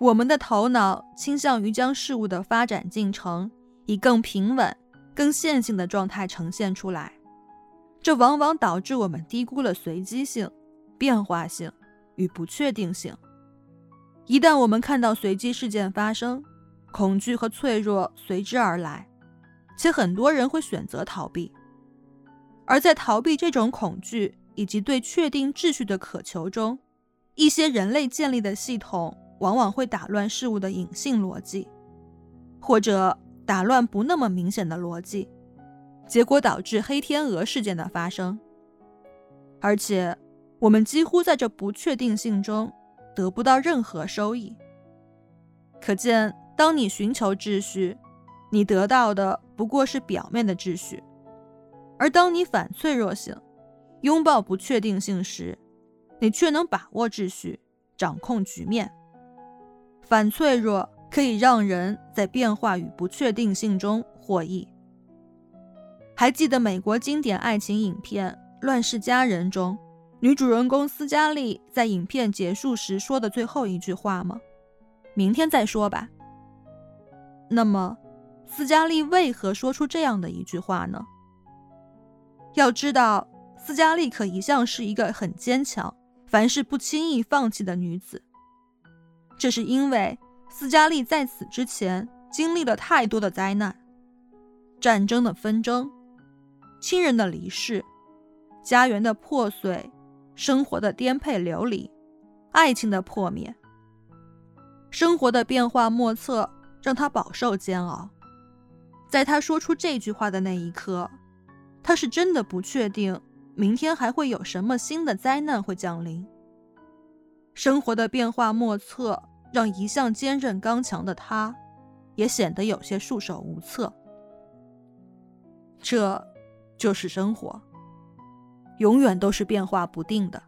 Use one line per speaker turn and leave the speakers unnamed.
我们的头脑倾向于将事物的发展进程以更平稳、更线性的状态呈现出来，这往往导致我们低估了随机性、变化性与不确定性。一旦我们看到随机事件发生，恐惧和脆弱随之而来，且很多人会选择逃避。而在逃避这种恐惧以及对确定秩序的渴求中，一些人类建立的系统。往往会打乱事物的隐性逻辑，或者打乱不那么明显的逻辑，结果导致黑天鹅事件的发生。而且，我们几乎在这不确定性中得不到任何收益。可见，当你寻求秩序，你得到的不过是表面的秩序；而当你反脆弱性，拥抱不确定性时，你却能把握秩序，掌控局面。反脆弱可以让人在变化与不确定性中获益。还记得美国经典爱情影片《乱世佳人》中，女主人公斯嘉丽在影片结束时说的最后一句话吗？明天再说吧。那么，斯嘉丽为何说出这样的一句话呢？要知道，斯嘉丽可一向是一个很坚强、凡事不轻易放弃的女子。这是因为斯嘉丽在此之前经历了太多的灾难：战争的纷争、亲人的离世、家园的破碎、生活的颠沛流离、爱情的破灭。生活的变化莫测，让他饱受煎熬。在他说出这句话的那一刻，他是真的不确定明天还会有什么新的灾难会降临。生活的变化莫测。让一向坚韧刚强的他，也显得有些束手无策。这，就是生活，永远都是变化不定的。